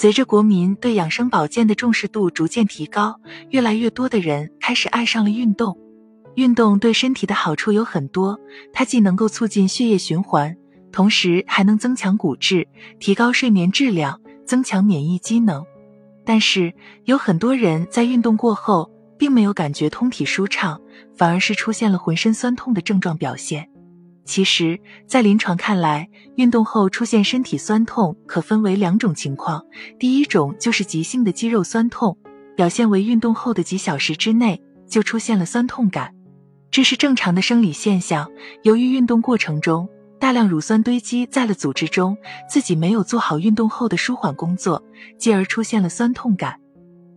随着国民对养生保健的重视度逐渐提高，越来越多的人开始爱上了运动。运动对身体的好处有很多，它既能够促进血液循环，同时还能增强骨质，提高睡眠质量，增强免疫机能。但是有很多人在运动过后，并没有感觉通体舒畅，反而是出现了浑身酸痛的症状表现。其实，在临床看来，运动后出现身体酸痛可分为两种情况。第一种就是急性的肌肉酸痛，表现为运动后的几小时之内就出现了酸痛感，这是正常的生理现象。由于运动过程中大量乳酸堆积在了组织中，自己没有做好运动后的舒缓工作，继而出现了酸痛感。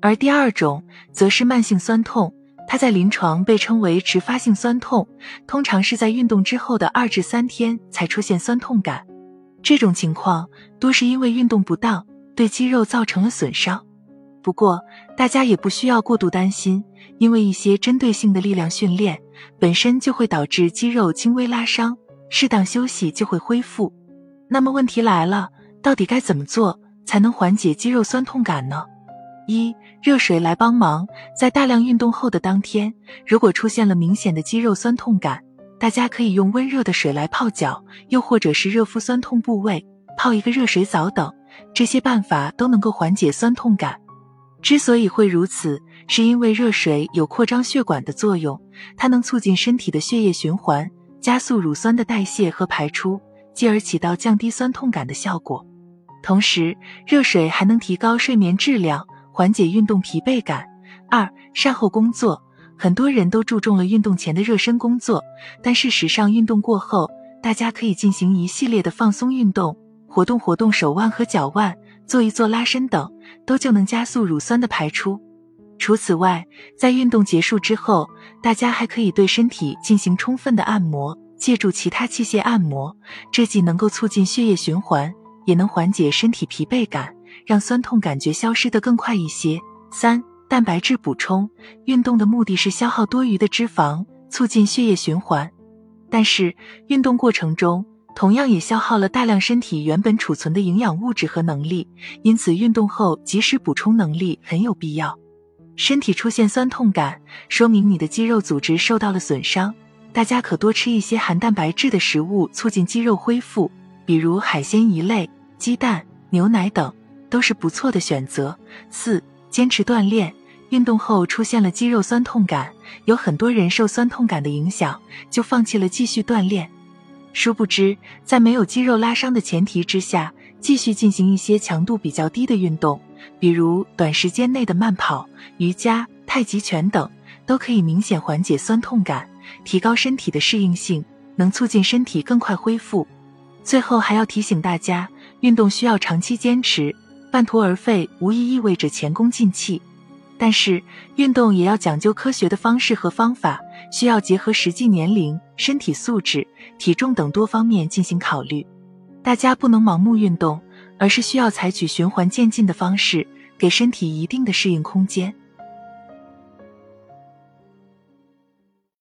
而第二种则是慢性酸痛。它在临床被称为迟发性酸痛，通常是在运动之后的二至三天才出现酸痛感。这种情况多是因为运动不当，对肌肉造成了损伤。不过，大家也不需要过度担心，因为一些针对性的力量训练本身就会导致肌肉轻微拉伤，适当休息就会恢复。那么问题来了，到底该怎么做才能缓解肌肉酸痛感呢？一热水来帮忙，在大量运动后的当天，如果出现了明显的肌肉酸痛感，大家可以用温热的水来泡脚，又或者是热敷酸痛部位，泡一个热水澡等，这些办法都能够缓解酸痛感。之所以会如此，是因为热水有扩张血管的作用，它能促进身体的血液循环，加速乳酸的代谢和排出，继而起到降低酸痛感的效果。同时，热水还能提高睡眠质量。缓解运动疲惫感。二、善后工作，很多人都注重了运动前的热身工作，但事实上，运动过后，大家可以进行一系列的放松运动，活动活动手腕和脚腕，做一做拉伸等，都就能加速乳酸的排出。除此外，在运动结束之后，大家还可以对身体进行充分的按摩，借助其他器械按摩，这既能够促进血液循环，也能缓解身体疲惫感。让酸痛感觉消失的更快一些。三、蛋白质补充。运动的目的是消耗多余的脂肪，促进血液循环。但是运动过程中同样也消耗了大量身体原本储存的营养物质和能力，因此运动后及时补充能力很有必要。身体出现酸痛感，说明你的肌肉组织受到了损伤。大家可多吃一些含蛋白质的食物，促进肌肉恢复，比如海鲜一类、鸡蛋、牛奶等。都是不错的选择。四、坚持锻炼。运动后出现了肌肉酸痛感，有很多人受酸痛感的影响，就放弃了继续锻炼。殊不知，在没有肌肉拉伤的前提之下，继续进行一些强度比较低的运动，比如短时间内的慢跑、瑜伽、太极拳等，都可以明显缓解酸痛感，提高身体的适应性，能促进身体更快恢复。最后还要提醒大家，运动需要长期坚持。半途而废无疑意味着前功尽弃，但是运动也要讲究科学的方式和方法，需要结合实际年龄、身体素质、体重等多方面进行考虑。大家不能盲目运动，而是需要采取循环渐进的方式，给身体一定的适应空间。